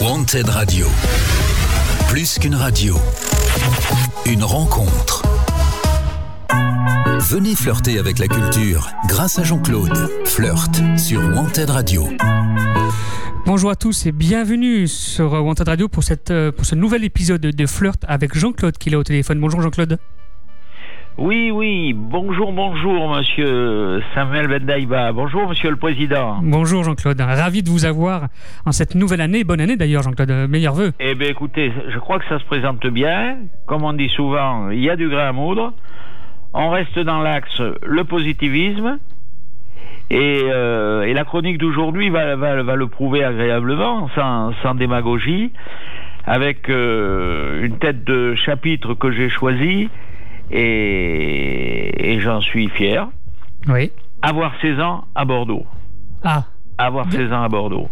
Wanted Radio. Plus qu'une radio. Une rencontre. Venez flirter avec la culture grâce à Jean-Claude. Flirt sur Wanted Radio. Bonjour à tous et bienvenue sur Wanted Radio pour, euh, pour ce nouvel épisode de Flirt avec Jean-Claude qui est au téléphone. Bonjour Jean-Claude. Oui, oui, bonjour, bonjour, monsieur Samuel Bendaïba. Bonjour, monsieur le président. Bonjour, Jean-Claude. Ravi de vous avoir en cette nouvelle année. Bonne année d'ailleurs, Jean-Claude. Meilleurs vœux. Eh bien, écoutez, je crois que ça se présente bien. Comme on dit souvent, il y a du grain à moudre. On reste dans l'axe le positivisme. Et, euh, la chronique d'aujourd'hui va, le prouver agréablement, sans, démagogie, avec euh, une tête de chapitre que j'ai choisie et, j'en suis fier. Oui. Avoir 16 ans à Bordeaux. Ah. Avoir 16 ans à Bordeaux.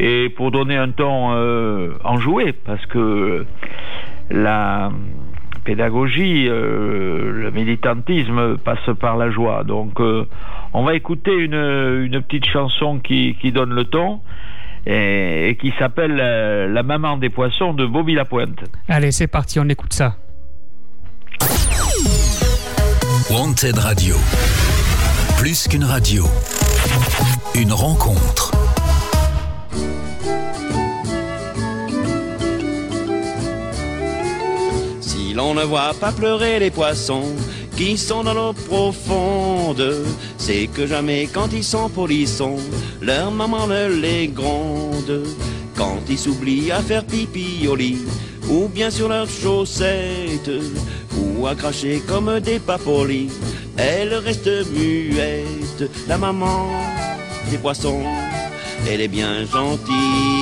Et pour donner un ton euh, enjoué, parce que la pédagogie, euh, le militantisme passe par la joie. Donc, euh, on va écouter une, une petite chanson qui, qui, donne le ton et, et qui s'appelle La maman des poissons de Bobby Lapointe. Allez, c'est parti, on écoute ça. Wanted Radio. Plus qu'une radio. Une rencontre. Si l'on ne voit pas pleurer les poissons qui sont dans l'eau profonde, c'est que jamais quand ils sont polissons, leur maman ne les gronde. Quand ils s'oublient à faire pipi au lit, ou bien sur leurs chaussettes, comme des papolis. Elle reste muette, la maman des poissons. Elle est bien gentille,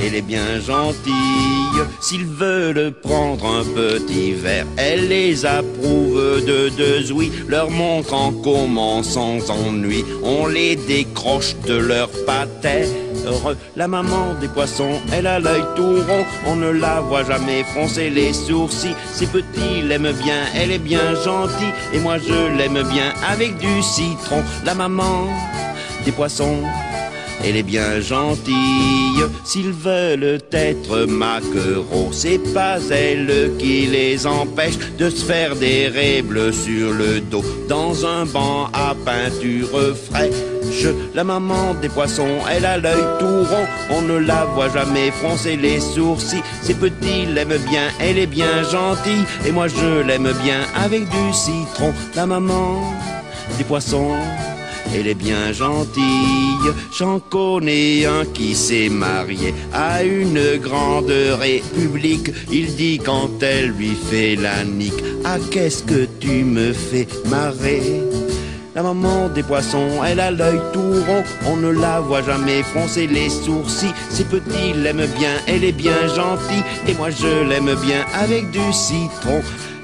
elle est bien gentille. S'ils veulent prendre un petit verre, elle les approuve de deux oui, leur montre en comment sans ennui. On les décroche de leur patère. La maman des poissons, elle a l'œil tout rond, on ne la voit jamais froncer les sourcils. Si petit l'aime bien, elle est bien gentille, et moi je l'aime bien avec du citron. La maman des poissons, elle est bien gentille. S'ils veulent être maquereaux, c'est pas elle qui les empêche de se faire des bleues sur le dos dans un banc à peinture fraîche. La maman des poissons, elle a l'œil tout rond, on ne la voit jamais froncer les sourcils. C'est petit l'aime bien, elle est bien gentille, et moi je l'aime bien avec du citron. La maman des poissons elle est bien gentille. J'en connais un qui s'est marié à une grande république. Il dit quand elle lui fait la nique, ah qu'est-ce que tu me fais marrer? La maman des poissons, elle a l'œil tout rond, on ne la voit jamais froncer les sourcils. C'est petit l'aime bien, elle est bien gentille, et moi je l'aime bien avec du citron.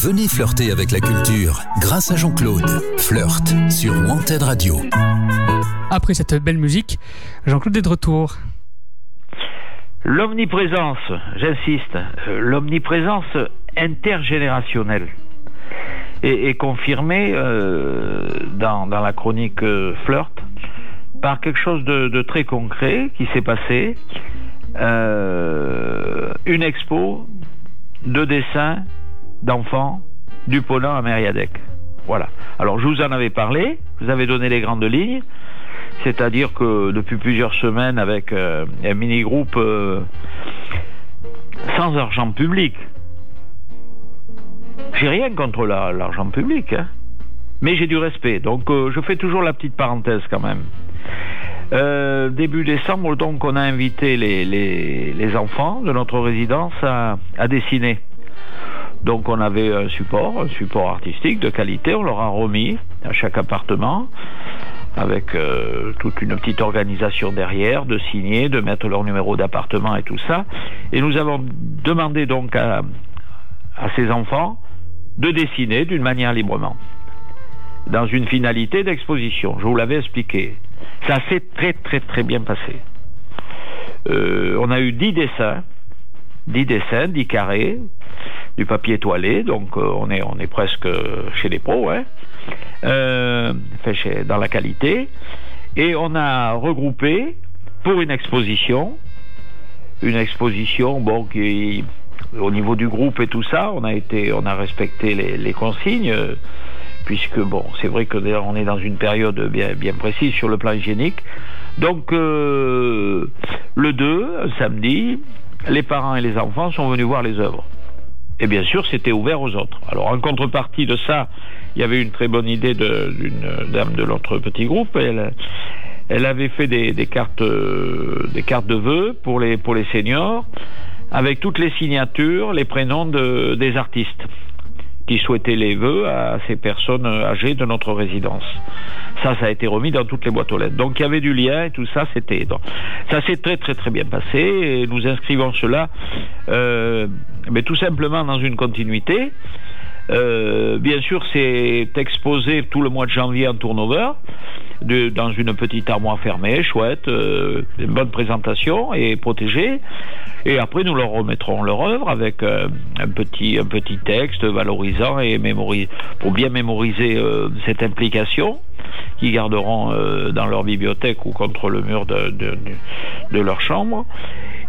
Venez flirter avec la culture grâce à Jean-Claude. Flirt sur Wanted Radio. Après cette belle musique, Jean-Claude est de retour. L'omniprésence, j'insiste, euh, l'omniprésence intergénérationnelle est, confirmée euh, dans, la chronique euh, Flirt par quelque chose de, très concret qui s'est passé. une expo de dessins d'enfants du Ponant à Mériadec. Voilà. Alors je vous en avais parlé, vous avais donné les grandes lignes, c'est-à-dire que depuis plusieurs semaines avec euh, un mini-groupe euh, sans argent public, j'ai rien contre l'argent public, hein. mais j'ai du respect. Donc euh, je fais toujours la petite parenthèse quand même. Début décembre, donc, on a invité les, enfants de notre résidence à, dessiner. Donc on avait un support, un support artistique de qualité, on leur a remis à chaque appartement avec euh, toute une petite organisation derrière, de signer, de mettre leur numéro d'appartement et tout ça. Et nous avons demandé donc à, ces enfants de dessiner d'une manière librement, dans une finalité d'exposition. Je vous l'avais expliqué. Ça s'est très très très bien passé. Euh, on a eu dix dessins, dix dessins, dix carrés, du papier toilé, donc euh, on, est, on est presque chez les pros, hein, euh, fait chez, dans la qualité. Et on a regroupé pour une exposition, une exposition bon, qui, au niveau du groupe et tout ça, on a, été, on a respecté les, les consignes puisque bon, c'est vrai que on est dans une période bien, bien précise sur le plan hygiénique. Donc euh, le 2, samedi, les parents et les enfants sont venus voir les œuvres. Et bien sûr, c'était ouvert aux autres. Alors en contrepartie de ça, il y avait une très bonne idée d'une dame de notre petit groupe. Elle, elle avait fait des, des cartes, euh, des cartes de vœux pour les, pour les seniors, avec toutes les signatures, les prénoms de, des artistes qui souhaitaient les vœux à ces personnes âgées de notre résidence. Ça, ça a été remis dans toutes les boîtes aux lettres. Donc il y avait du lien et tout ça, c'était. Ça s'est très très très bien passé et nous inscrivons cela, euh, mais tout simplement dans une continuité. Euh, bien sûr, c'est exposé tout le mois de janvier en turnover, dans une petite armoire fermée, chouette, euh, une bonne présentation et protégée. Et après, nous leur remettrons leur œuvre avec euh, un, petit, un petit texte valorisant et pour bien mémoriser euh, cette implication qu'ils garderont euh, dans leur bibliothèque ou contre le mur de, de, de leur chambre.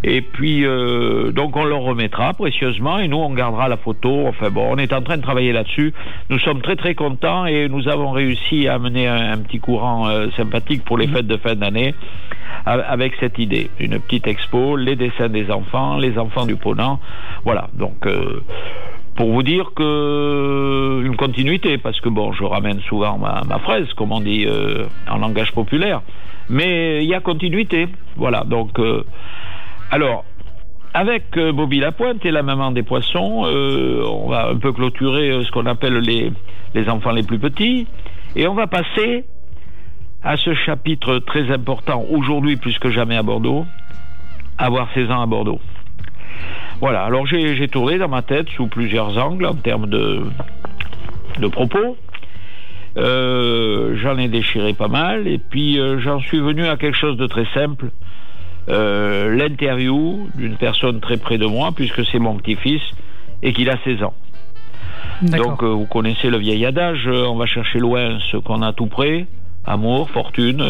Et puis, euh, donc, on leur remettra précieusement et nous, on gardera la photo. Enfin bon, on est en train de travailler là-dessus. Nous sommes très, très contents et nous avons réussi à amener un, un petit courant euh, sympathique pour les fêtes de fin d'année avec cette idée. Une petite expo, les dessins des enfants, les enfants du Ponant. Voilà, donc... Euh, pour vous dire que une continuité, parce que bon, je ramène souvent ma, ma fraise, comme on dit euh, en langage populaire, mais il y a continuité. Voilà, donc euh, alors, avec euh, Bobby Lapointe et la maman des poissons, euh, on va un peu clôturer euh, ce qu'on appelle les, les enfants les plus petits. Et on va passer à ce chapitre très important aujourd'hui plus que jamais à Bordeaux, avoir 16 ans à Bordeaux. Voilà, alors j'ai tourné dans ma tête sous plusieurs angles en termes de, de propos. J'en ai déchiré pas mal et puis j'en suis venu à quelque chose de très simple euh, l'interview d'une personne très près de moi, puisque c'est mon petit-fils et qu'il a 16 ans. Donc, euh, vous connaissez le vieil adage, euh, on va chercher loin ce qu'on a tout près, amour, fortune,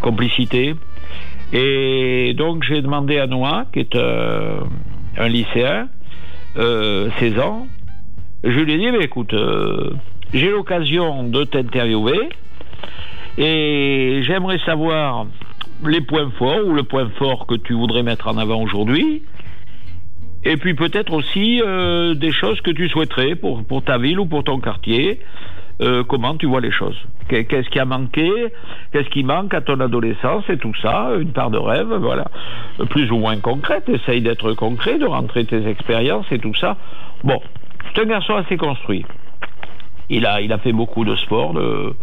complicité. Et donc, j'ai demandé à Noah, qui est un lycéen, 16 ans, je lui ai dit, mais écoute, j'ai l'occasion de t'interviewer et j'aimerais savoir les points forts ou le point fort que tu voudrais mettre en avant aujourd'hui. Et puis peut-être aussi euh, des choses que tu souhaiterais pour, pour ta ville ou pour ton quartier. Euh, comment tu vois les choses? Qu'est-ce qui a manqué? Qu'est-ce qui manque à ton adolescence? Et tout ça Une part de rêve, voilà. Plus ou moins concrète. Essaye d'être concret, de rentrer tes expériences et tout ça. Bon, c'est un garçon assez construit. Il a, il a fait beaucoup de sport, de,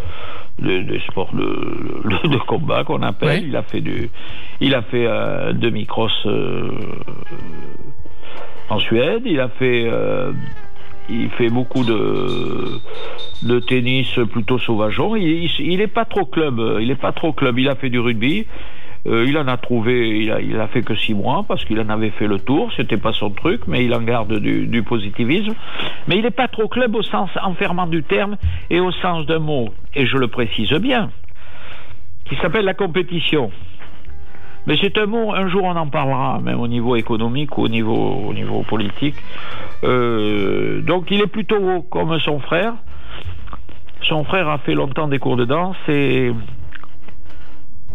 de, de sport de, de combat qu'on appelle. Il a fait du, il a fait euh, demi-cross euh, en Suède. Il a fait, euh, il fait beaucoup de, de tennis plutôt sauvageon. Il, il, il est pas trop club. Il est pas trop club. Il a fait du rugby. Euh, il en a trouvé, il a, fait que six mois parce qu'il en avait fait le tour. C'était pas son truc, mais il en garde du, positivisme. Mais il n'est pas trop club au sens enfermant du terme et au sens d'un mot, et je le précise bien, qui s'appelle la compétition. Mais c'est un mot, un jour on en parlera, même au niveau économique ou au niveau, au niveau politique. Euh, donc il est plutôt comme son frère. Son frère a fait longtemps des cours de danse et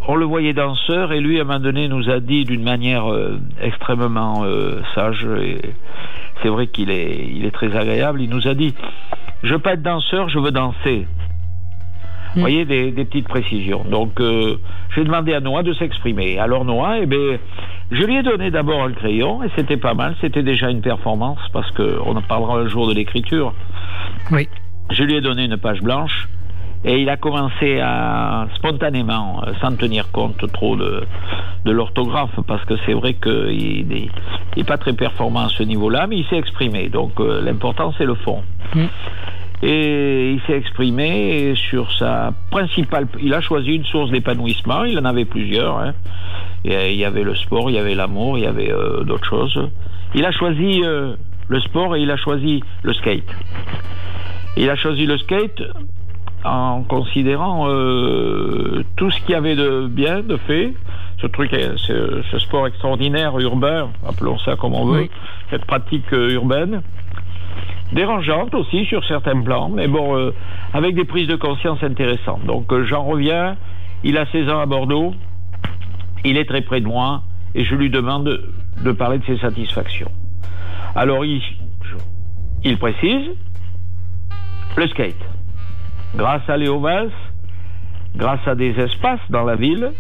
on le voyait danseur et lui à un moment donné nous a dit d'une manière euh, extrêmement euh, sage et c'est vrai qu'il est, il est très agréable, il nous a dit je veux pas être danseur, je veux danser. Vous voyez, des, des petites précisions. Donc, euh, j'ai demandé à Noah de s'exprimer. Alors, Noah, eh ben, je lui ai donné d'abord un crayon, et c'était pas mal. C'était déjà une performance, parce qu'on en parlera un jour de l'écriture. Oui. Je lui ai donné une page blanche, et il a commencé à, spontanément, euh, sans tenir compte trop de, de l'orthographe, parce que c'est vrai qu'il n'est il est pas très performant à ce niveau-là, mais il s'est exprimé. Donc, euh, l'important, c'est le fond. Mm. Et il s'est exprimé sur sa principale. Il a choisi une source d'épanouissement. Il en avait plusieurs. hein. Il y avait le sport, il y avait l'amour, il y avait euh, d'autres choses. Il a choisi euh, le sport et il a choisi le skate. Il a choisi le skate en considérant euh, tout ce qu'il y avait de bien, de fait. Ce truc, euh, ce, ce sport extraordinaire urbain, appelons ça comme on veut, Oui. cette pratique euh, urbaine dérangeante aussi sur certains plans, mais bon, euh, avec des prises de conscience intéressantes. Donc euh, j'en reviens, il a 16 ans à Bordeaux, il est très près de moi, et je lui demande de, de parler de ses satisfactions. Alors il, il précise, le skate. Grâce à Léo grâce à des espaces dans la ville,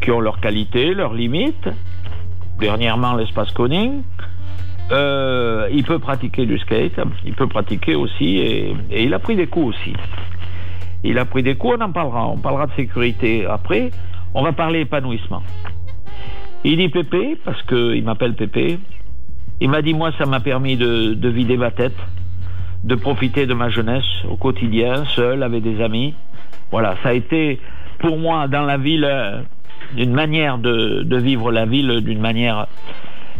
qui ont leurs qualités, leurs limites, dernièrement l'espace Koning, euh, il peut pratiquer du skate, il peut pratiquer aussi, et, il a pris des coups aussi. Il a pris des coups, on en parlera, on parlera de sécurité après, on va parler épanouissement. Il dit Pépé, parce qu'il m'appelle Pépé, il m'a dit, moi, ça m'a permis de vider ma tête, de profiter de ma jeunesse au quotidien, seul, avec des amis. Voilà, ça a été pour moi dans la ville euh, une manière de, de vivre la ville d'une manière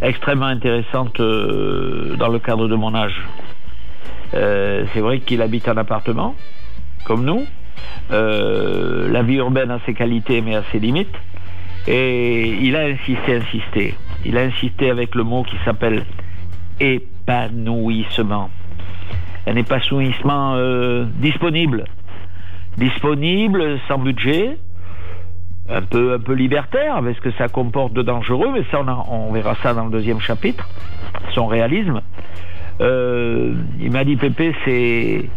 extrêmement intéressante euh, dans le cadre de mon âge. Euh, c'est vrai qu'il habite en appartement, comme nous. La vie urbaine a ses qualités mais a ses limites. Et il a insisté, insisté. Il a insisté avec le mot qui s'appelle épanouissement. Un épanouissement euh, disponible. Disponible, sans budget, un peu, un peu libertaire, avec ce que ça comporte de dangereux, mais ça, on, on verra ça dans le deuxième chapitre, son réalisme. Euh, il m'a dit, Pépé, c'est,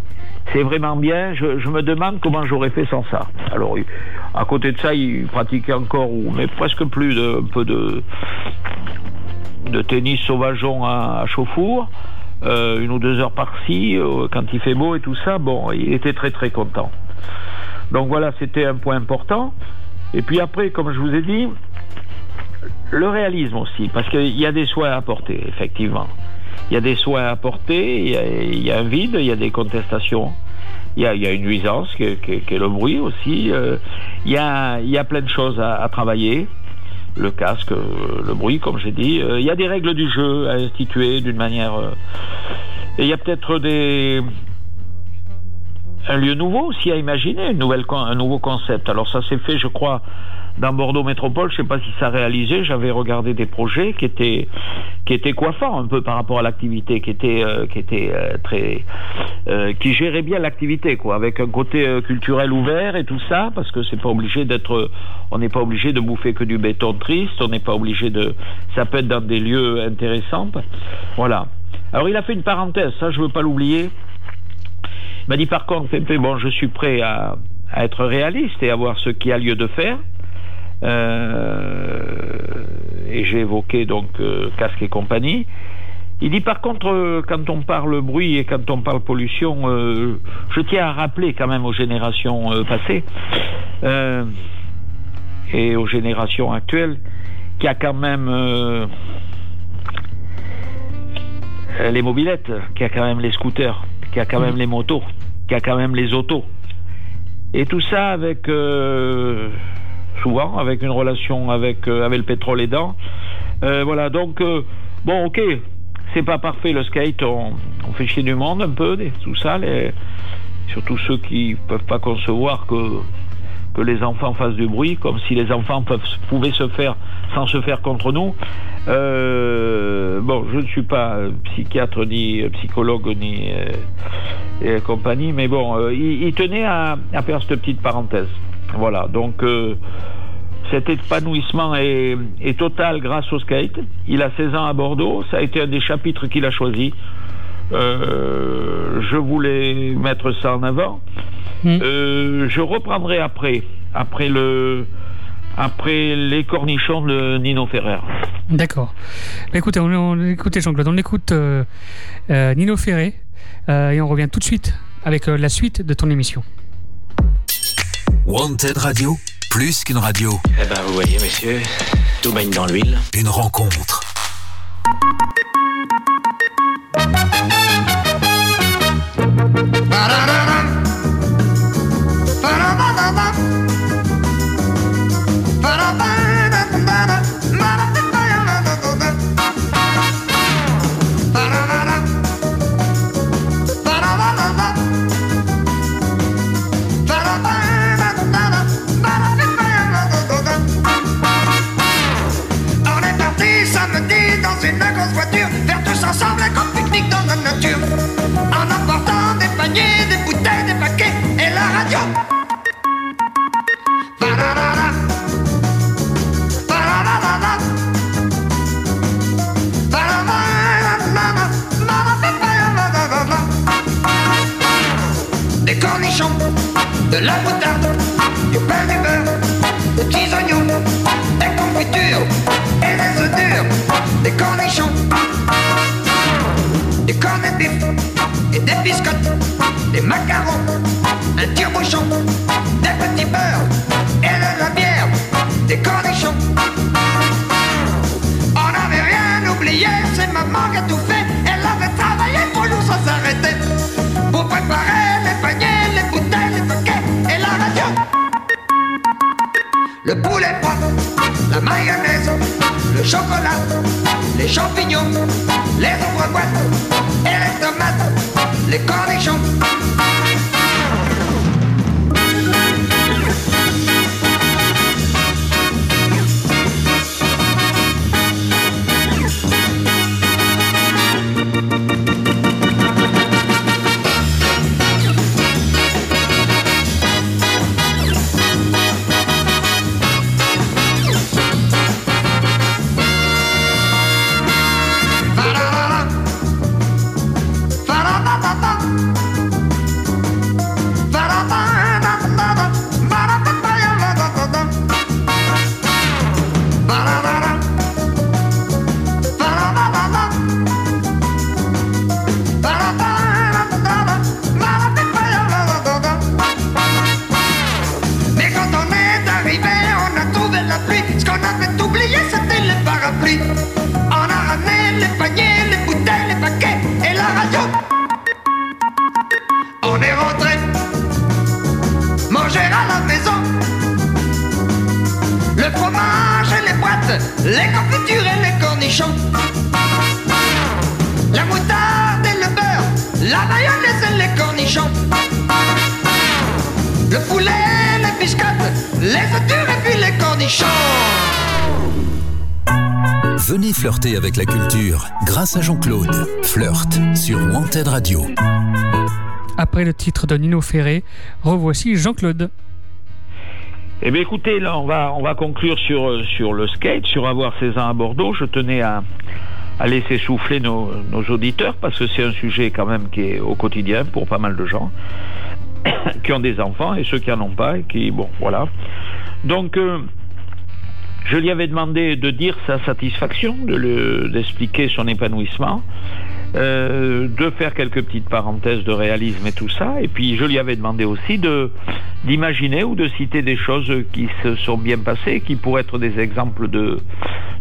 c'est vraiment bien, je, je me demande comment j'aurais fait sans ça. Alors, à côté de ça, il pratiquait encore, mais presque plus, de, un peu de, de tennis sauvageon à, à chauffour, euh, une ou deux heures par-ci, euh, quand il fait beau et tout ça, bon, il était très très content. Donc voilà, c'était un point important. Et puis après, comme je vous ai dit, le réalisme aussi, parce qu'il y a des soins à apporter, effectivement. Il y a des soins à apporter, il y a, y a un vide, il y a des contestations, il y a, il y a une nuisance qui est, le bruit aussi. euh, il, y a, y a plein de choses à travailler. Le casque, euh, le bruit, comme j'ai dit. Euh, il y a des règles du jeu à instituer d'une manière. euh, et il y a peut-être des, un lieu nouveau aussi à imaginer, un nouveau concept. Alors ça s'est fait, je crois, dans Bordeaux Métropole. Je ne sais pas si ça a réalisé. J'avais regardé des projets qui étaient qui étaient coiffants un peu par rapport à l'activité, qui était euh, qui était euh, très euh, qui gérait bien l'activité, quoi, avec un côté culturel ouvert et tout ça, parce que c'est pas obligé d'être, on n'est pas obligé de bouffer que du béton triste, on n'est pas obligé de, ça peut être dans des lieux intéressants, voilà. Alors il a fait une parenthèse, ça je veux pas l'oublier. Il m'a dit par contre, bon, je suis prêt à, à être réaliste et à voir ce qu'il y a lieu de faire. Euh, et j'ai évoqué donc euh, casque et compagnie. Il dit par contre, euh, quand on parle bruit et quand on parle pollution, euh, je tiens à rappeler quand même aux générations euh, passées euh, et aux générations actuelles qu'il y a quand même les mobilettes, qu'il y a quand même les scooters, qu'il y a quand même les motos, qu'il y a quand même les autos. Et tout ça avec, avec une relation avec, euh, avec le pétrole aidant. Euh, voilà, donc, euh, bon, ok, c'est pas parfait le skate, on, fait chier du monde un peu, tout ça, surtout ceux qui peuvent pas concevoir que, que les enfants fassent du bruit, comme si les enfants pouvaient se faire sans se faire contre nous. Bon, je ne suis pas psychiatre ni psychologue ni et compagnie, mais bon, il, tenait à, à faire cette petite parenthèse. Voilà, donc cet épanouissement est, est total grâce au skate. Il a 16 ans à Bordeaux, ça a été un des chapitres qu'il a choisi. Euh, je voulais mettre ça en avant. Hmm. Euh, je reprendrai après, après le, après les cornichons de Nino Ferrer. D'accord. Bah, écoutez, on, on, écoutez Jean-Claude, on écoute euh, euh, Nino Ferré euh, et on revient tout de suite avec euh, la suite de ton émission. Wanted Radio, plus qu'une radio, Eh ben, vous voyez, monsieur, tout baigne dans l'huile. une rencontre. On de la moutarde, du pain du beurre, des petits oignons, des confitures et des œufs durs, des cornichons, des cornets de bif et des biscottes, des macarons, la mayonnaise, le chocolat, les champignons, les ombres et les tomates, les cornichons. Avec la culture grâce à Jean-Claude. Flirt sur Wanted Radio. Après le titre de Nino Ferré, revoici Jean-Claude. Eh bien, écoutez, là, on va, on va conclure sur, sur le skate, sur avoir 16 ans à Bordeaux. Je tenais à, à laisser souffler nos, nos auditeurs parce que c'est un sujet quand même qui est au quotidien pour pas mal de gens qui ont des enfants et ceux qui en ont pas et qui, bon, voilà. Donc, euh, je lui avais demandé de dire sa satisfaction, de d'expliquer son épanouissement, euh, de faire quelques petites parenthèses de réalisme et tout ça. Et puis je lui avais demandé aussi de d'imaginer ou de citer des choses qui se sont bien passées, qui pourraient être des exemples de,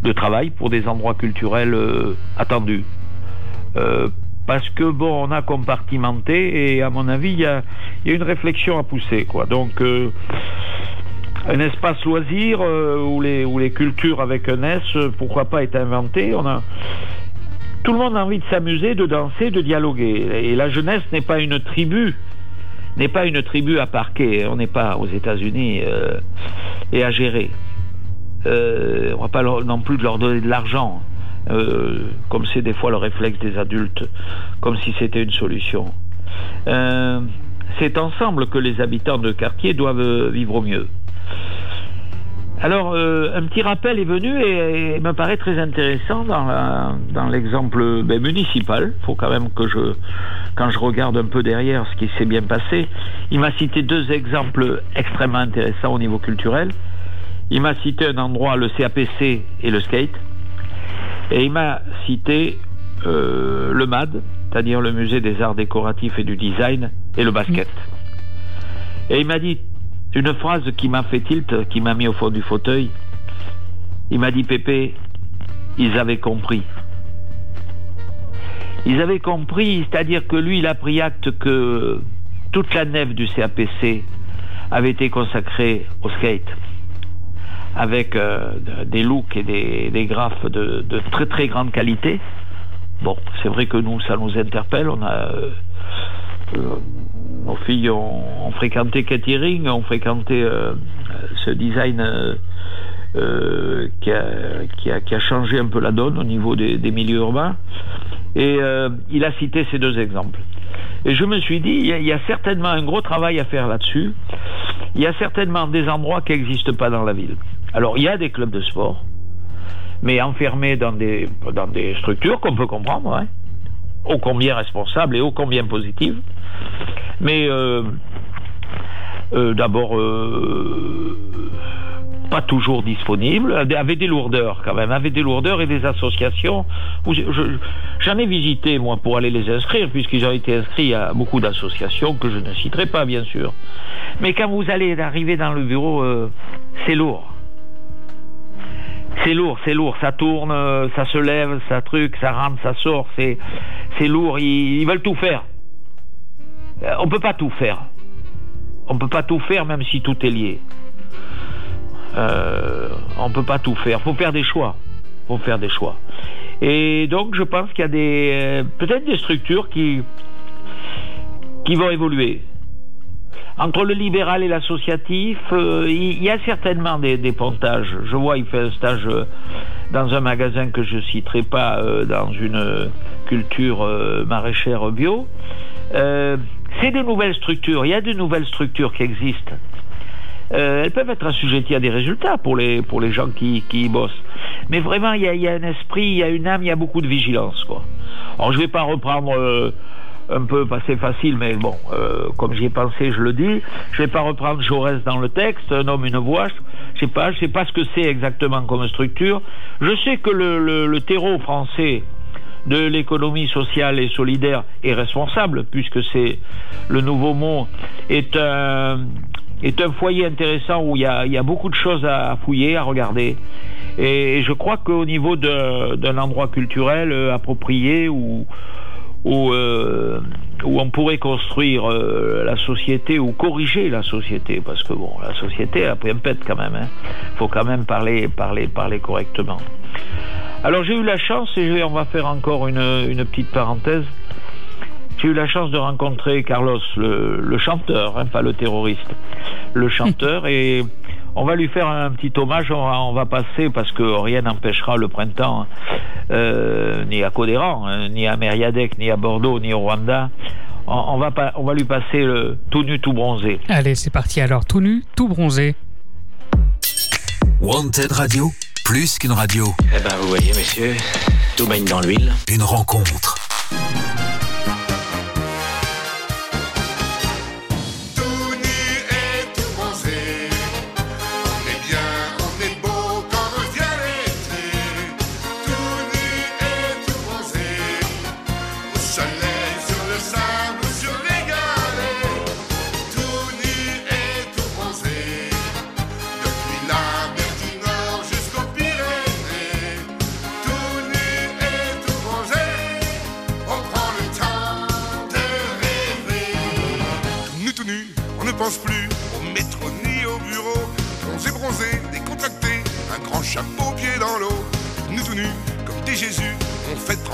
de travail pour des endroits culturels euh, attendus. Euh, parce que bon, on a compartimenté et à mon avis, il y a, y a une réflexion à pousser, quoi. Donc un espace loisir euh, où, les, cultures avec un S, euh, pourquoi pas, est inventé. Tout le monde a envie de s'amuser, de danser, de dialoguer. Et la jeunesse n'est pas une tribu, n'est pas une tribu à parquer. On n'est pas aux États-Unis euh, et à gérer. On va pas non plus leur donner de l'argent, comme c'est des fois le réflexe des adultes, comme si c'était une solution. C'est ensemble que les habitants de quartier doivent vivre au mieux. Alors, euh, un petit rappel est venu et, et me paraît très intéressant dans, l'exemple ben, municipal. Il faut quand même que je, quand je regarde un peu derrière ce qui s'est bien passé, il m'a cité deux exemples extrêmement intéressants au niveau culturel. Il m'a cité un endroit, le CAPC et le skate. Et il m'a cité euh, le MAD, c'est-à-dire le musée des arts décoratifs et du design, et le basket. Et il m'a dit une phrase qui m'a fait tilt, qui m'a mis au fond du fauteuil. Il m'a dit Pépé, ils avaient compris. Ils avaient compris, c'est-à-dire que lui, il a pris acte que toute la nef du CAPC avait été consacrée au skate, avec euh, des looks et des, graphes de, très très grande qualité. Bon, c'est vrai que nous, ça nous interpelle. On a euh, nos filles ont, fréquenté catering, ont fréquenté euh, ce design euh, euh, qui, a, qui, a, qui a changé un peu la donne au niveau des, milieux urbains. Et il a cité ces deux exemples. Et je me suis dit, il y, a, certainement un gros travail à faire là-dessus. Il y a certainement des endroits qui n'existent pas dans la ville. Alors, il y a des clubs de sport, mais enfermés dans des, dans des structures qu'on peut comprendre, ouais, ô combien responsables et ô combien positives. Mais euh, euh, d'abord, euh, pas toujours disponibles, avec des lourdeurs quand même, avec des lourdeurs et des associations. J'en ai visité, moi, pour aller les inscrire, puisqu'ils ont été inscrits à beaucoup d'associations que je ne citerai pas, bien sûr. Mais quand vous allez arriver dans le bureau, c'est lourd. C'est lourd, c'est lourd, ça tourne, euh, ça se lève, ça truc, ça rentre, ça sort, c'est, c'est lourd, ils, ils veulent tout faire. Euh, on peut pas tout faire. On peut pas tout faire même si tout est lié. Euh, on peut pas tout faire. Faut faire des choix. Faut faire des choix. Et donc je pense qu'il y a des euh, peut-être des structures qui qui vont évoluer. Entre le libéral et l'associatif, euh, il y a certainement des, des pontages. Je vois, il fait un stage euh, dans un magasin que je citerai pas, euh, dans une euh, culture euh, maraîchère bio. Euh, c'est de nouvelles structures. Il y a de nouvelles structures qui existent. Euh, elles peuvent être assujetties à des résultats pour les, pour les gens qui, qui y bossent. Mais vraiment, il y, y a un esprit, il y a une âme, il y a beaucoup de vigilance. Quoi. Alors, je ne vais pas reprendre euh, un peu, pas c'est facile, mais bon, euh, comme j'y ai pensé, je le dis. Je vais pas reprendre Jaurès dans le texte, un homme, une voix. Je sais pas, je sais pas ce que c'est exactement comme structure. Je sais que le, le, le terreau français de l'économie sociale et solidaire est responsable, puisque c'est le nouveau mot, est un, est un foyer intéressant où il y a, y a beaucoup de choses à fouiller, à regarder. Et je crois qu'au niveau d'un endroit culturel euh, approprié où, où, euh, où on pourrait construire euh, la société ou corriger la société, parce que bon, la société a pris un pet quand même. Il faut quand même parler, parler, parler correctement. Alors j'ai eu la chance, et je vais- on va faire encore une, une petite parenthèse, j'ai eu la chance de rencontrer Carlos, le, le chanteur, hein, pas le terroriste, le chanteur, et on va lui faire un petit hommage, on va, on va passer, parce que rien n'empêchera le printemps, euh, ni à Codéran, hein, ni à Mériadec, ni à Bordeaux, ni au Rwanda, on, on va, pas, on va lui passer le tout nu, tout bronzé. Allez, c'est parti alors, tout nu, tout bronzé. Wanted Radio, plus qu'une radio, Eh ben, vous voyez, messieurs, tout baigne dans l'huile. une rencontre.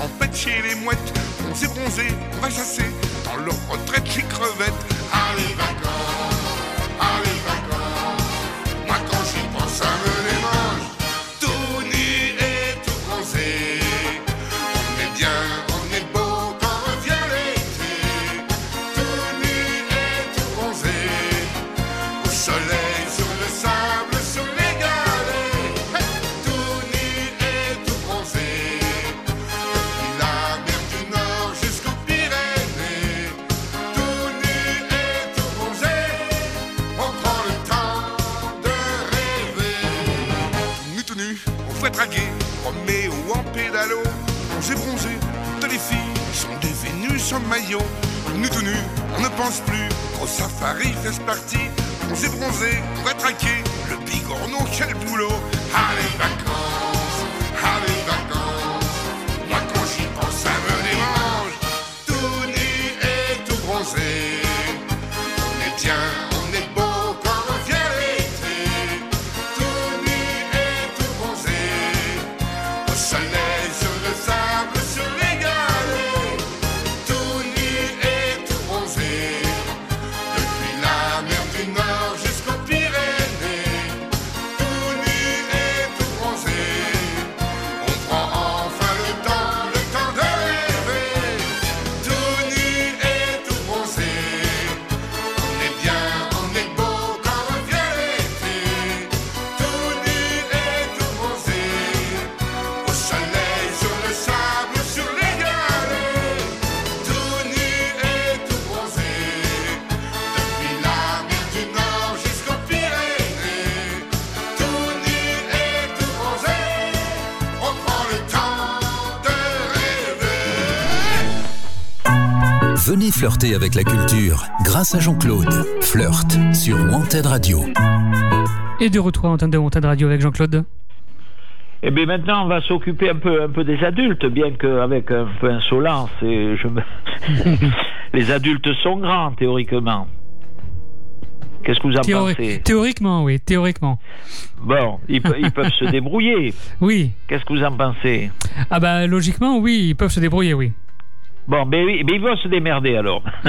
On chez les mouettes. Bronzé, bronzé, on va chasser dans leur retraite chez crevettes. Maillot. Nous tout nus, on ne pense plus au safari fait partie. On s'est bronzé, on va traquer le bigorneau, quel boulot. Allez, vacances, flirter avec la culture grâce à Jean-Claude. Flirt sur Wanted Radio. Et de retour à l'antenne de Montagne Radio avec Jean-Claude. Et bien maintenant, on va s'occuper un peu, un peu des adultes, bien qu'avec un peu insolence, et je me... les adultes sont grands, théoriquement. Qu'est-ce que vous en Théori- pensez Théoriquement, oui, théoriquement. Bon, ils, pe- ils peuvent se débrouiller. Oui. Qu'est-ce que vous en pensez Ah bah logiquement, oui, ils peuvent se débrouiller, oui. Bon, ben oui, ben ils vont se démerder alors.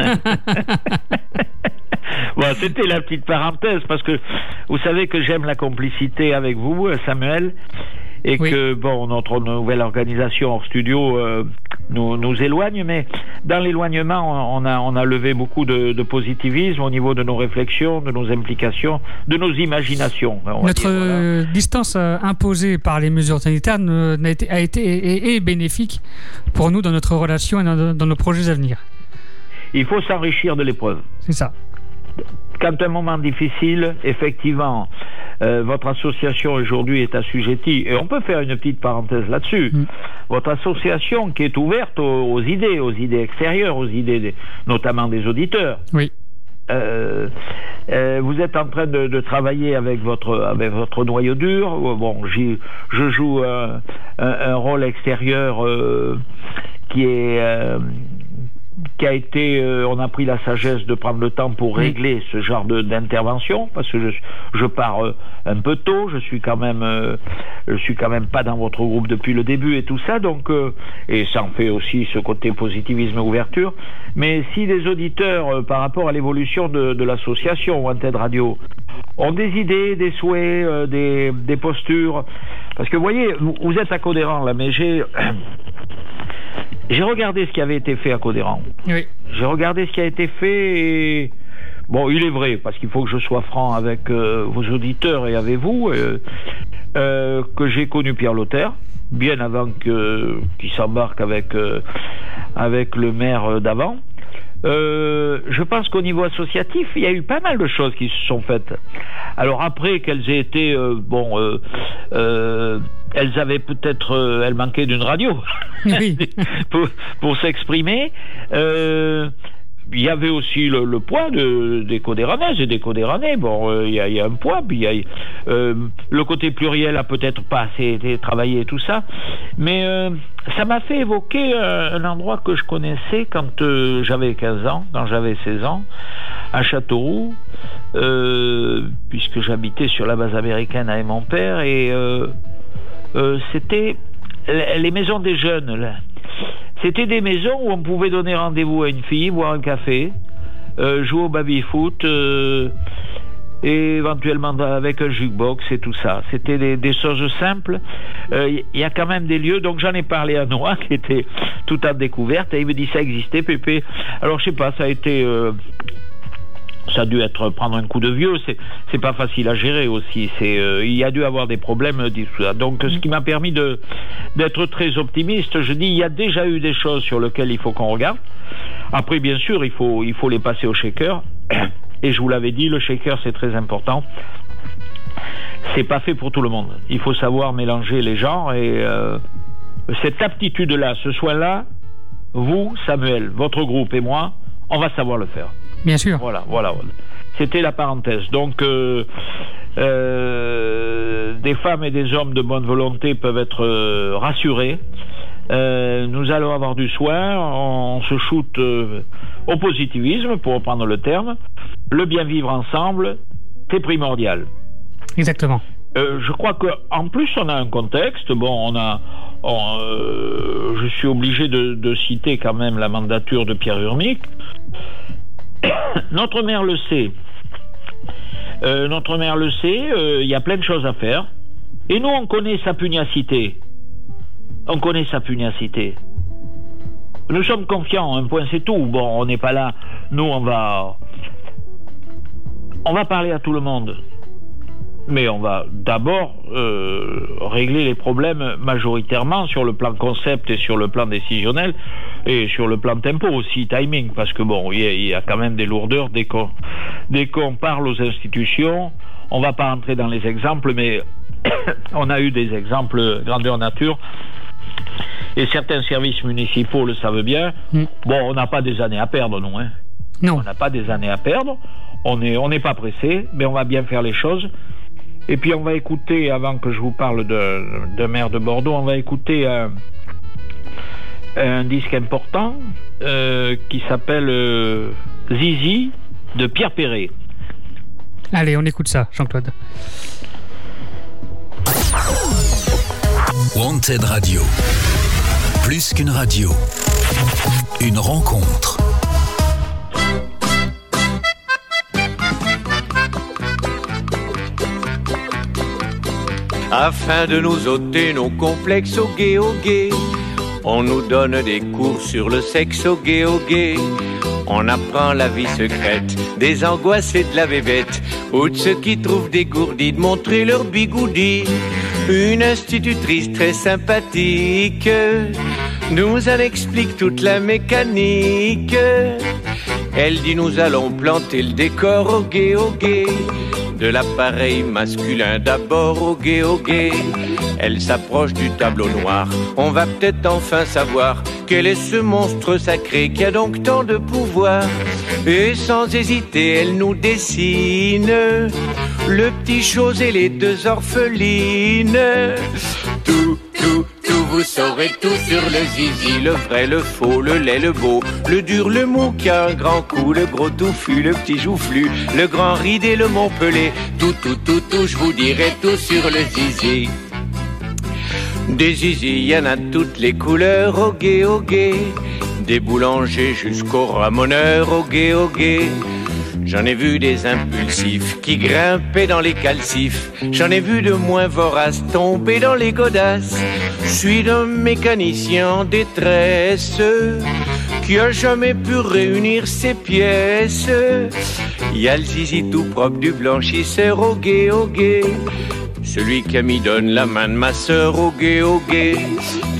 bon, c'était la petite parenthèse parce que vous savez que j'aime la complicité avec vous, euh, Samuel, et Oui. que bon, notre nouvelle organisation hors studio euh, nous, nous éloigne, mais dans l'éloignement, on on a, on a levé beaucoup de, de positivisme au niveau de nos réflexions, de nos implications, de nos imaginations. on va Notre dire, voilà. distance euh, imposée par les mesures sanitaires été, a été et est bénéfique pour nous dans notre relation et dans, dans nos projets à venir. Il faut s'enrichir de l'épreuve. C'est ça. Quand un moment difficile, effectivement, euh, votre association aujourd'hui est assujettie, et on peut faire une petite parenthèse là-dessus, Mm. votre association qui est ouverte aux, aux idées, aux idées extérieures, aux idées des- notamment des auditeurs. Oui. Euh, euh, vous êtes en train de, de travailler avec votre avec votre noyau dur. Bon, j'y- je joue un, un- un rôle extérieur euh, qui est euh, qui a été, euh, on a pris la sagesse de prendre le temps pour régler ce genre de- d'intervention parce que je, je pars euh, un peu tôt, je suis quand même, euh, je suis quand même pas dans votre groupe depuis le début et tout ça, donc euh, et ça en fait aussi ce côté positivisme et ouverture. Mais si les auditeurs, euh, par rapport à l'évolution de, de l'association Wanted Radio, ont des idées, des souhaits, euh, des, des postures, parce que vous voyez, vous, vous êtes à Codéran là, mais j'ai j'ai regardé ce qui avait été fait à Codéran. Oui. J'ai regardé ce qui a été fait et bon, il est vrai parce qu'il faut que je sois franc avec euh, vos auditeurs et avec vous euh, euh, que j'ai connu Pierre Lothaire bien avant que qu'il s'embarque avec euh, avec le maire d'avant. Euh, je pense qu'au niveau associatif, il y a eu pas mal de choses qui se sont faites. Alors après qu'elles aient été, euh, bon, euh, euh, elles avaient peut-être, euh, elles manquaient d'une radio Oui. pour, pour s'exprimer. Euh, il y avait aussi le, le poids de, des Codéranaises et des Codéranais. Bon, euh, il y, a, il y a un poids, puis il y a, euh, le côté pluriel a peut-être pas assez été travaillé et tout ça. Mais euh, ça m'a fait évoquer un, un endroit que je connaissais quand euh, j'avais 15 ans, quand j'avais 16 ans, à Châteauroux, euh, puisque j'habitais sur la base américaine avec mon père, et c'était les maisons des jeunes. Là. C'était des maisons où on pouvait donner rendez-vous à une fille, boire un café, euh, jouer au baby-foot, euh, et éventuellement avec un jukebox et tout ça. C'était des, choses simples. Euh, Il y a quand même des lieux, donc j'en ai parlé à Noah, qui était tout en découverte, et il me dit ça existait, Pépé. Alors je sais pas, ça a été... euh, ça a dû être prendre un coup de vieux, c'est c'est pas facile à gérer aussi. C'est euh, il y a dû avoir des problèmes euh. Donc ce qui m'a permis de d'être très optimiste, je dis il y a déjà eu des choses sur lesquelles il faut qu'on regarde. Après bien sûr il faut il faut les passer au shaker. Et je vous l'avais dit, le shaker c'est très important. C'est pas fait pour tout le monde. Il faut savoir mélanger les genres et euh, cette aptitude-là, ce soin-là, vous, Samuel, votre groupe et moi, on va savoir le faire. Bien sûr. Voilà, voilà. voilà. C'était la parenthèse. Donc, euh, euh, des femmes et des hommes de bonne volonté peuvent être euh, rassurés. Nous allons avoir du soin, on se shoot au positivisme, pour reprendre le terme. Le bien vivre ensemble, c'est primordial. Exactement. Je crois que en plus on a un contexte. Bon, on a, on, je suis obligé de, de citer quand même la mandature de Pierre Urmic. notre maire le sait. Euh, notre maire le sait. euh, Il y a plein de choses à faire. Et nous, on connaît sa pugnacité. On connaît sa pugnacité. Nous sommes confiants. Un point, c'est tout. Bon, on n'est pas là. Nous, on va, on va parler à tout le monde. Mais on va d'abord euh, régler les problèmes majoritairement sur le plan concept et sur le plan décisionnel et sur le plan tempo aussi, timing, parce que bon, il y, a- il y a quand même des lourdeurs dès qu'on dès qu'on parle aux institutions. On va pas entrer dans les exemples, mais on a eu des exemples grandeur nature. Et certains services municipaux le savent bien. Mm. Bon, on n'a pas des années à perdre, non. Hein. Non. On n'a pas des années à perdre. On n'est on n'est pas pressé, mais on va bien faire les choses. Et puis on va écouter, avant que je vous parle de, de maire de Bordeaux, on va écouter un, un disque important euh, qui s'appelle euh, Zizi de Pierre Perret. Allez, on écoute ça, Jean-Claude. Wanted Radio. Plus qu'une radio. Une rencontre. Afin de nous ôter nos complexes au gay au gay, on nous donne des cours sur le sexe au gay au gay. On apprend la vie secrète des angoisses et de la bébête, ou de ceux qui trouvent dégourdis de montrer leur bigoudi. Une institutrice très sympathique nous en explique toute la mécanique. Elle dit nous allons planter le décor au gay au gay de l'appareil masculin d'abord au gay au gay. Elle s'approche du tableau noir. On va peut-être enfin savoir quel est ce monstre sacré qui a donc tant de pouvoir. Et sans hésiter, elle nous dessine le petit chose et les deux orphelines. Vous saurez tout sur le zizi, le vrai, le faux, le laid, le beau, le dur, le mou qui a un grand coup, le gros touffu, le petit joufflu, le grand ridé, le montpelé. Tout, tout, tout, tout, je vous dirai tout sur le zizi. Des zizi, y en a toutes les couleurs, au gay, au gay. Des boulangers jusqu'aux ramoneurs, au gay, au gay. J'en ai vu des impulsifs qui grimpaient dans les calcifs. J'en ai vu de moins voraces tomber dans les godasses. Je suis d'un mécanicien en détresse qui a jamais pu réunir ses pièces. Y a le zizi tout propre du blanchisseur au gay, au gay. Celui qui m'y donne la main de ma sœur au gay, au gay.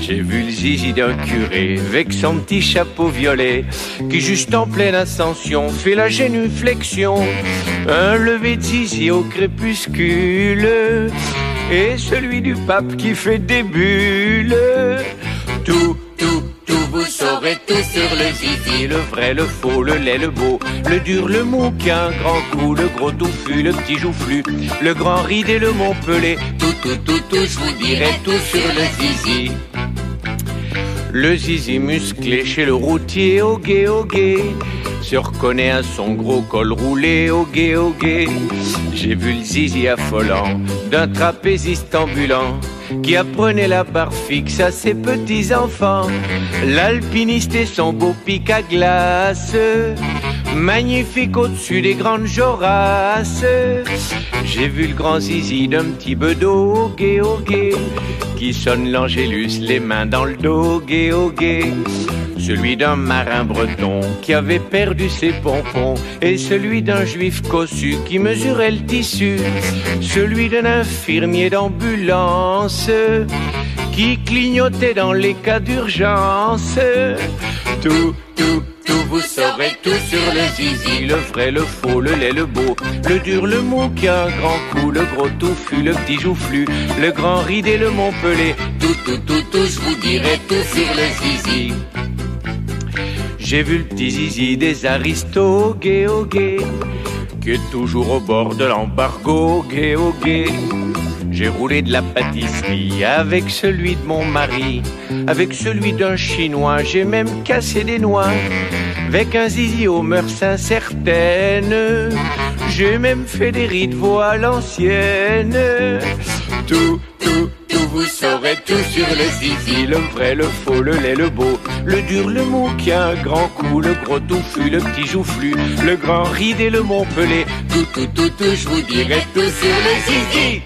J'ai vu le zizi d'un curé avec son petit chapeau violet qui juste en pleine ascension fait la génuflexion. Un lever de zizi au crépuscule et celui du pape qui fait des bulles. Tout, tout, tout, vous saurez tout sur le zizi, le vrai, le faux, le laid, le beau, le dur, le mou qui a un grand coup, le gros touffu, le petit joufflu, le grand ridé, le montpelé. Tout, tout, tout, tout, je vous dirai tout sur le zizi. Le zizi musclé chez le routier au gué au gué se reconnaît à son gros col roulé au gué au gué. J'ai vu le zizi affolant d'un trapéziste ambulant qui apprenait la barre fixe à ses petits enfants. L'alpiniste et son beau pic à glace, magnifique au-dessus des grandes jorasses. J'ai vu le grand zizi d'un petit bedeau au gué au qui sonne l'angélus les mains dans le dos, gué au. Celui d'un marin breton qui avait perdu ses pompons et celui d'un juif cossu qui mesurait le tissu. Celui d'un infirmier d'ambulance qui clignotait dans les cas d'urgence. Tout, tout, vous saurez tout sur le zizi, le vrai, le faux, le laid, le beau, le dur, le mou un grand coup, le gros touffu, le petit joufflu, le grand ridé, le montpelé, tout, tout, tout, tout, je vous dirai tout sur le zizi. J'ai vu le petit zizi des aristos, gay au gay, qui est toujours au bord de l'embargo, gay au gay. J'ai roulé de la pâtisserie avec celui de mon mari, avec celui d'un chinois, j'ai même cassé des noix, avec un zizi aux mœurs incertaines. J'ai même fait des rides à l'ancienne. Tout, tout, tout, vous saurez tout sur le zizi, le vrai, le faux, le laid, le beau, le dur, le mou qui a un grand coup, le gros touffu, le petit joufflu, le grand ride et le montpelé. Tout, tout, tout, tout, je vous dirai tout sur le zizi.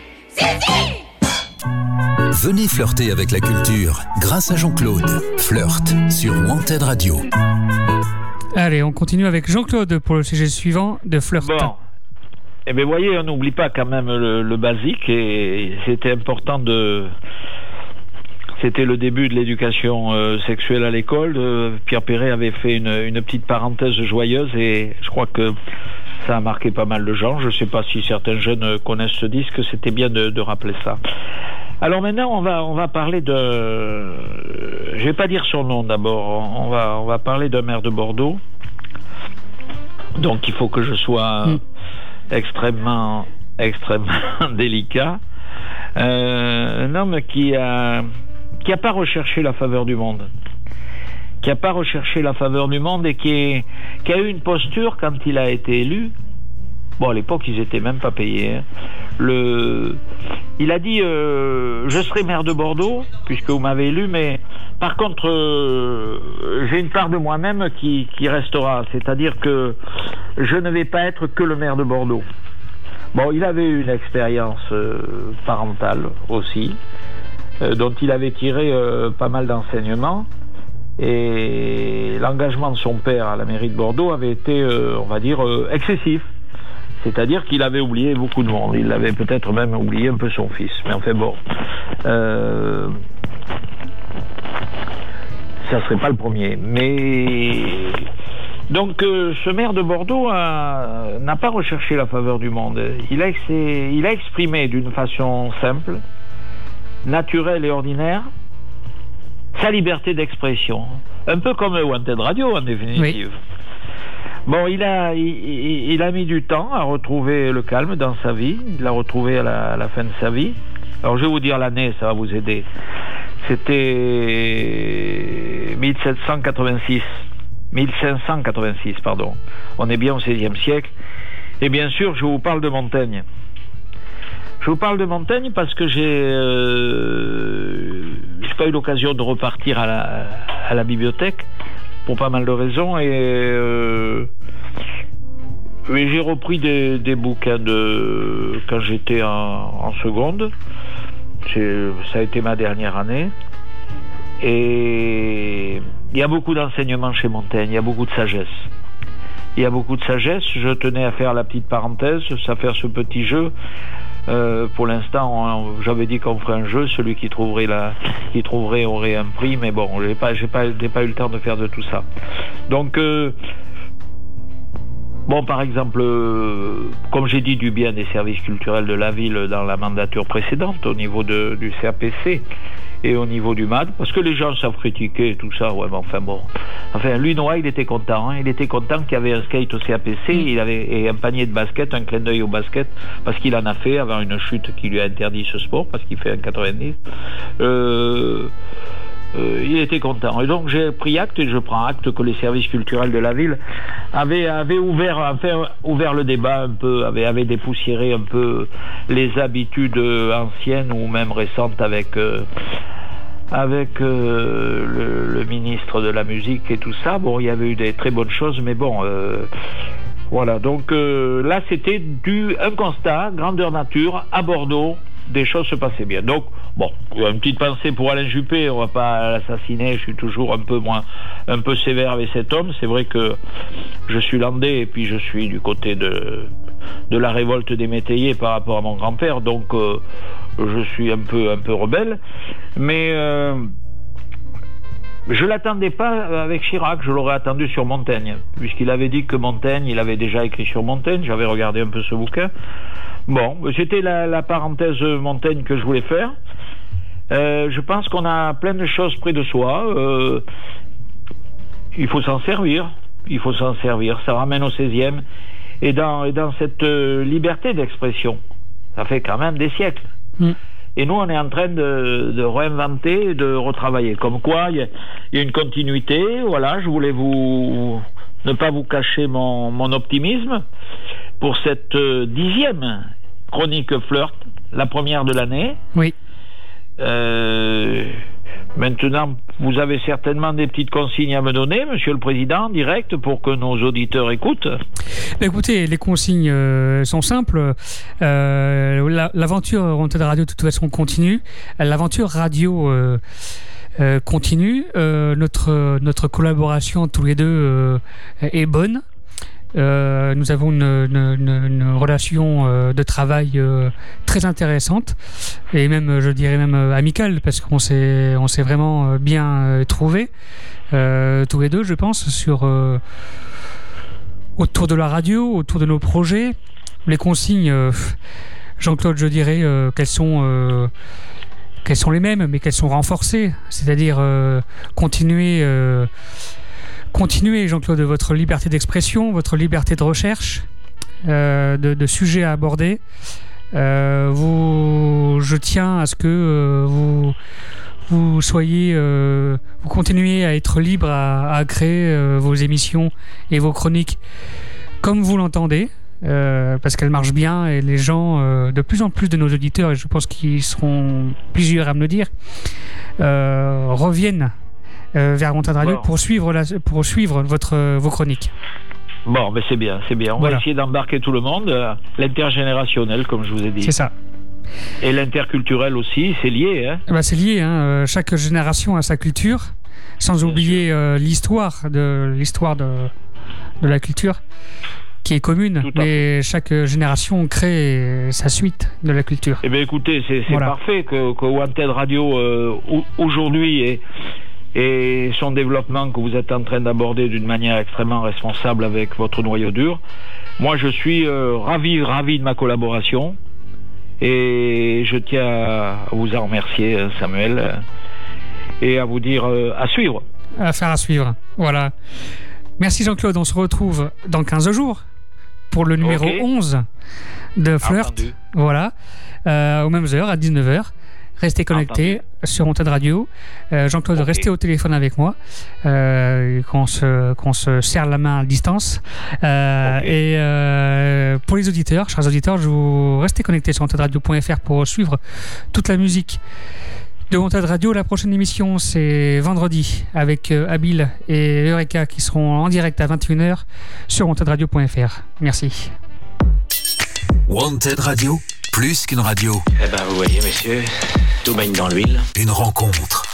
Venez flirter avec la culture grâce à Jean-Claude. Flirt sur Wanted Radio. Allez, on continue avec Jean-Claude pour le sujet suivant de Flirt. Bon. Eh bien, voyez, on n'oublie pas quand même le, le basique et c'était important de. C'était le début de l'éducation euh, sexuelle à l'école. Euh, Pierre Perret avait fait une, une petite parenthèse joyeuse et je crois que ça a marqué pas mal de gens. Je ne sais pas si certains jeunes connaissent ce disque. C'était bien de, de rappeler ça. Alors maintenant, on va on va parler de. Je vais pas dire son nom d'abord. On va on va parler d'un maire de Bordeaux. Donc il faut que je sois Mm. extrêmement extrêmement délicat. Euh, un homme qui a qui a pas recherché la faveur du monde, qui a pas recherché la faveur du monde et qui, est- qui a eu une posture quand il a été élu. Bon, à l'époque, ils étaient même pas payés. hein. Le, il a dit euh, je serai maire de Bordeaux puisque vous m'avez élu, mais par contre, euh, j'ai une part de moi-même qui, qui restera, c'est-à-dire que je ne vais pas être que le maire de Bordeaux. Bon, il avait une expérience euh, parentale aussi, euh, dont il avait tiré euh, pas mal d'enseignements. Et l'engagement de son père à la mairie de Bordeaux avait été, euh, on va dire, euh, excessif. C'est-à-dire qu'il avait oublié beaucoup de monde. Il avait peut-être même oublié un peu son fils. Mais enfin bon. Euh, ça serait pas le premier. Mais donc euh, ce maire de Bordeaux n'a pas recherché la faveur du monde. Il a exprimé d'une façon simple, naturelle et ordinaire sa liberté d'expression. Un peu comme Wanted Radio en définitive. Bon, il a, il, a mis du temps à retrouver le calme dans sa vie. Il l'a retrouvé à la, à la fin de sa vie. Alors, je vais vous dire l'année, ça va vous aider. C'était 1786. 1586, pardon. On est bien au XVIe siècle. Et bien sûr, je vous parle de Montaigne. Je vous parle de Montaigne parce que j'ai euh, j'ai pas eu l'occasion de repartir à la, à la bibliothèque pour pas mal de raisons et euh, oui, j'ai repris des, des bouquins de quand j'étais en, en seconde. Ça a été ma dernière année. Et il y a beaucoup d'enseignements chez Montaigne, il y a beaucoup de sagesse. Il y a beaucoup de sagesse. Je tenais à faire la petite parenthèse, à faire ce petit jeu. Euh, pour l'instant, j'avais dit qu'on ferait un jeu. Celui qui trouverait la, qui trouverait aurait un prix, mais bon, j'ai pas, j'ai pas, j'ai pas eu le temps de faire de tout ça. Donc, euh, bon, par exemple, euh, comme j'ai dit du bien des services culturels de la ville dans la mandature précédente, au niveau de, du CAPC et au niveau du MAD, parce que les gens savent critiquer et tout ça, ouais, mais enfin bon. Enfin, lui, Noah, il était content. hein. Il était content qu'il y avait un skate au CAPC, il avait et un panier de basket, un clin d'œil au basket, parce qu'il en a fait avant une chute qui lui a interdit ce sport, parce qu'il fait un 90. Euh, euh, il était content. Et donc j'ai pris acte et je prends acte que les services culturels de la ville avaient, ouvert, ouvert le débat un peu, avaient, dépoussiéré un peu les habitudes anciennes ou même récentes avec, euh, avec euh, le, le ministre de la musique et tout ça. Bon, il y avait eu des très bonnes choses, mais bon. euh, voilà, donc là c'était du un constat, grandeur nature, à Bordeaux, des choses se passaient bien. Donc, bon, une petite pensée pour Alain Juppé, on va pas l'assassiner, je suis toujours un peu moins, un peu sévère avec cet homme. C'est vrai que je suis landais et puis je suis du côté de, de la révolte des métayers par rapport à mon grand-père, donc euh, je suis un peu, un peu rebelle. Mais. euh, Je l'attendais pas avec Chirac, je l'aurais attendu sur Montaigne, puisqu'il avait dit que Montaigne, il avait déjà écrit sur Montaigne, j'avais regardé un peu ce bouquin. Bon, c'était la, la parenthèse Montaigne que je voulais faire. Euh, je pense qu'on a plein de choses près de soi. euh, il faut s'en servir. Il faut s'en servir. Ça ramène au 16e. Et dans, et dans cette euh, liberté d'expression, ça fait quand même des siècles. Mm. Et nous, on est en train de, de réinventer, de retravailler. Comme quoi, il y, y a une continuité. Voilà, je voulais vous ne pas vous cacher mon, mon optimisme pour cette euh, dixième chronique flirt, la première de l'année. Oui. Euh, maintenant, vous avez certainement des petites consignes à me donner, Monsieur le Président, direct, pour que nos auditeurs écoutent. Bah, écoutez, les consignes euh, sont simples. Euh, la- L'aventure Wanted Radio, de toute façon, continue. L'aventure radio euh, continue. Notre, notre collaboration tous les deux est bonne. Euh, nous avons une, relation euh, de travail euh, très intéressante et même, je dirais même amicale parce qu'on s'est, on s'est vraiment bien trouvés tous les deux, je pense, sur autour de la radio, autour de nos projets. Les consignes, Jean-Claude, je dirais qu'elles sont, qu'elles sont les mêmes, mais qu'elles sont renforcées. C'est-à-dire continuer, continuer, Jean-Claude, votre liberté d'expression, votre liberté de recherche, euh, de, sujets à aborder. Euh, je tiens à ce que euh, vous soyez, vous continuez à être libre à, créer vos émissions et vos chroniques comme vous l'entendez, parce qu'elles marchent bien et les gens, de plus en plus de nos auditeurs, et je pense qu'ils seront plusieurs à me le dire, reviennent vers Montagne Radio Bon. pour suivre, la, pour suivre votre, euh, vos chroniques. Bon, mais c'est bien, c'est bien. On Voilà. va essayer d'embarquer tout le monde, euh, l'intergénérationnel, comme je vous ai dit. C'est ça. Et l'interculturel aussi, c'est lié. Hein Eh ben, c'est lié, hein, euh, chaque génération a sa culture, sans oublier euh, l'histoire de l'histoire de, de la culture qui est commune, mais chaque génération crée sa suite de la culture. Eh bien, écoutez, c'est Voilà. parfait que, que Wanted Radio, euh, au- aujourd'hui, et, et son développement que vous êtes en train d'aborder d'une manière extrêmement responsable avec votre noyau dur. Moi, je suis euh, ravi, ravi de ma collaboration. Et je tiens à vous en remercier, euh, Samuel, euh, et à vous dire euh, à suivre. Affaire à suivre. Voilà. Merci Jean-Claude, on se retrouve dans 15 jours pour le numéro Ok. 11 de Flirt. Entendu. Voilà. Euh, aux mêmes heures, à 19h. Restez connectés sur Montagne Radio. Euh, Jean-Claude, restez au téléphone avec moi. Euh, qu'on se, qu'on se serre la main à distance. Euh. Et euh, pour les auditeurs, chers auditeurs, je vous restez connectés sur montadradio.fr pour suivre toute la musique de Montade Radio. La prochaine émission, c'est vendredi avec euh, Abil et Eureka qui seront en direct à 21h sur montadradio.fr. Merci. Wanted Radio, plus qu'une radio, Eh ben, vous voyez, messieurs, tout baigne dans l'huile. une rencontre.